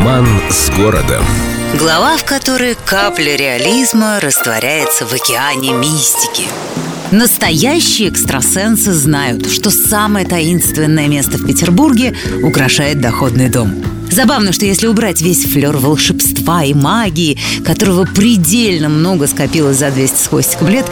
Роман с городом. Глава, в которой капля реализма растворяется в океане мистики. Настоящие экстрасенсы знают, что самое таинственное место в Петербурге украшает доходный дом – Забавно, что если убрать весь флер волшебства и магии, которого предельно много скопилось за 200 с хвостиком лет,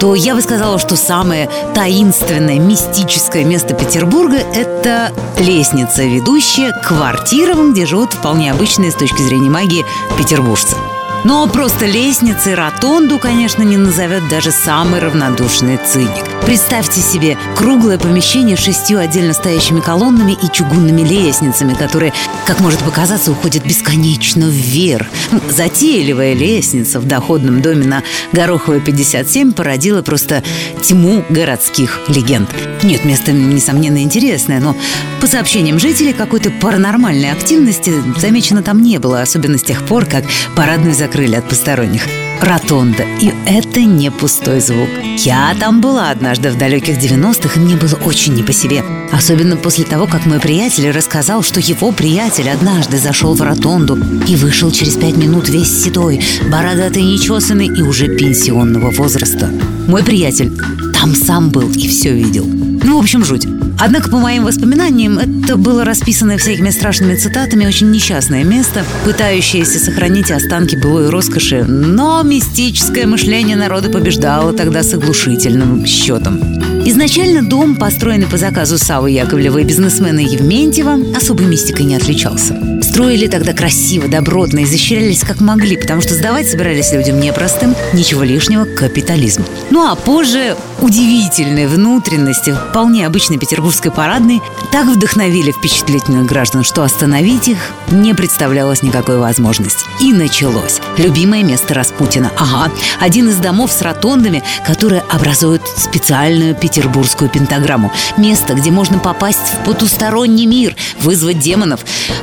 то я бы сказала, что самое таинственное, мистическое место Петербурга – это лестница, ведущая к квартирам, где живут вполне обычные с точки зрения магии петербуржцы. Но просто лестницы, ротонду, конечно, не назовет даже самый равнодушный циник. Представьте себе круглое помещение с шестью отдельно стоящими колоннами и чугунными лестницами, которые, как может показаться, уходят бесконечно вверх. Ну, затейливая лестница в доходном доме на Гороховой 57 породила просто тьму городских легенд. Нет, место, несомненно, интересное, но по сообщениям жителей какой-то паранормальной активности замечено там не было, особенно с тех пор, как парадную закрыли от посторонних ротонда. И это не пустой звук. Я там была однажды в далеких 90-х, и мне было очень не по себе. Особенно после того, как мой приятель рассказал, что его приятель однажды зашел в ротонду и вышел через пять минут весь седой, бородатый, нечесанный и уже пенсионного возраста. Мой приятель там сам был и все видел. Ну, в общем, жуть. Однако, по моим воспоминаниям, это было расписанное всякими страшными цитатами очень несчастное место, пытающееся сохранить останки былой роскоши, но мистическое мышление народа побеждало тогда с оглушительным счетом. Изначально дом, построенный по заказу Савы Яковлева и бизнесмена Евментьева, особой мистикой не отличался. Строили тогда красиво, добротно, изощрялись как могли, потому что сдавать собирались людям непростым, ничего лишнего, капитализм. Ну а позже удивительные внутренности вполне обычной петербургской парадной так вдохновили впечатлительных граждан, что остановить их не представлялось никакой возможности. И началось. Любимое место Распутина. Ага, один из домов с ротондами, которые образуют специальную петербургскую пентаграмму. Место, где можно попасть в потусторонний мир, вызвать демонов.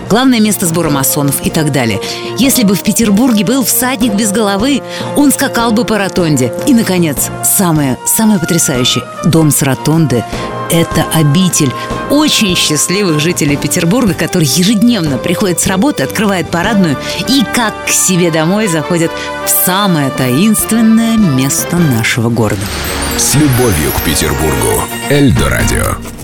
Главное место сбора масонов и так далее. Если бы в Петербурге был всадник без головы, он скакал бы по ротонде. И, наконец, самое, самое потрясающее. Дом с ротонды – это обитель очень счастливых жителей Петербурга, которые ежедневно приходят с работы, открывают парадную и как к себе домой заходят в самое таинственное место нашего города. С любовью к Петербургу. Эльдо радио.